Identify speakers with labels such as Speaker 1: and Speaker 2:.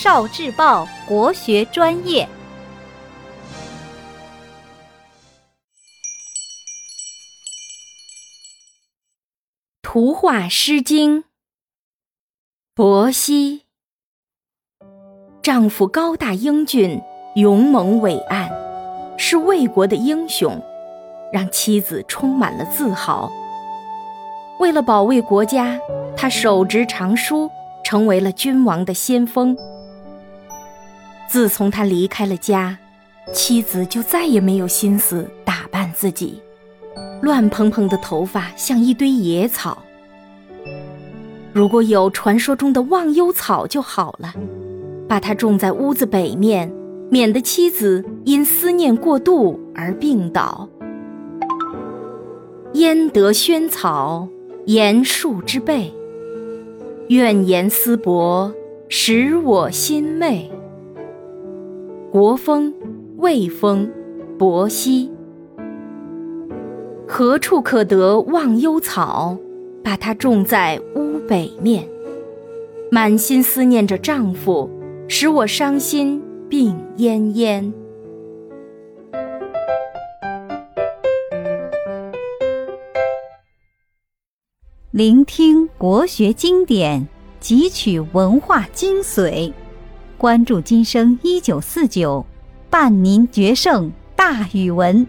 Speaker 1: 少智报国学专业，图画《诗经》。伯希，丈夫高大英俊，勇猛伟岸，是魏国的英雄，让妻子充满了自豪。为了保卫国家，他手执长书，成为了君王的先锋。自从他离开了家，妻子就再也没有心思打扮自己，乱蓬蓬的头发像一堆野草。如果有传说中的忘忧草就好了，把它种在屋子北面，免得妻子因思念过度而病倒。焉得萱草？言树之辈，怨言思薄，使我心昧。国风，魏风，伯兮。何处可得忘忧草？把它种在屋北面，满心思念着丈夫，使我伤心病恹恹。
Speaker 2: 聆听国学经典，汲取文化精髓，关注今生一九四九，伴您决胜大语文。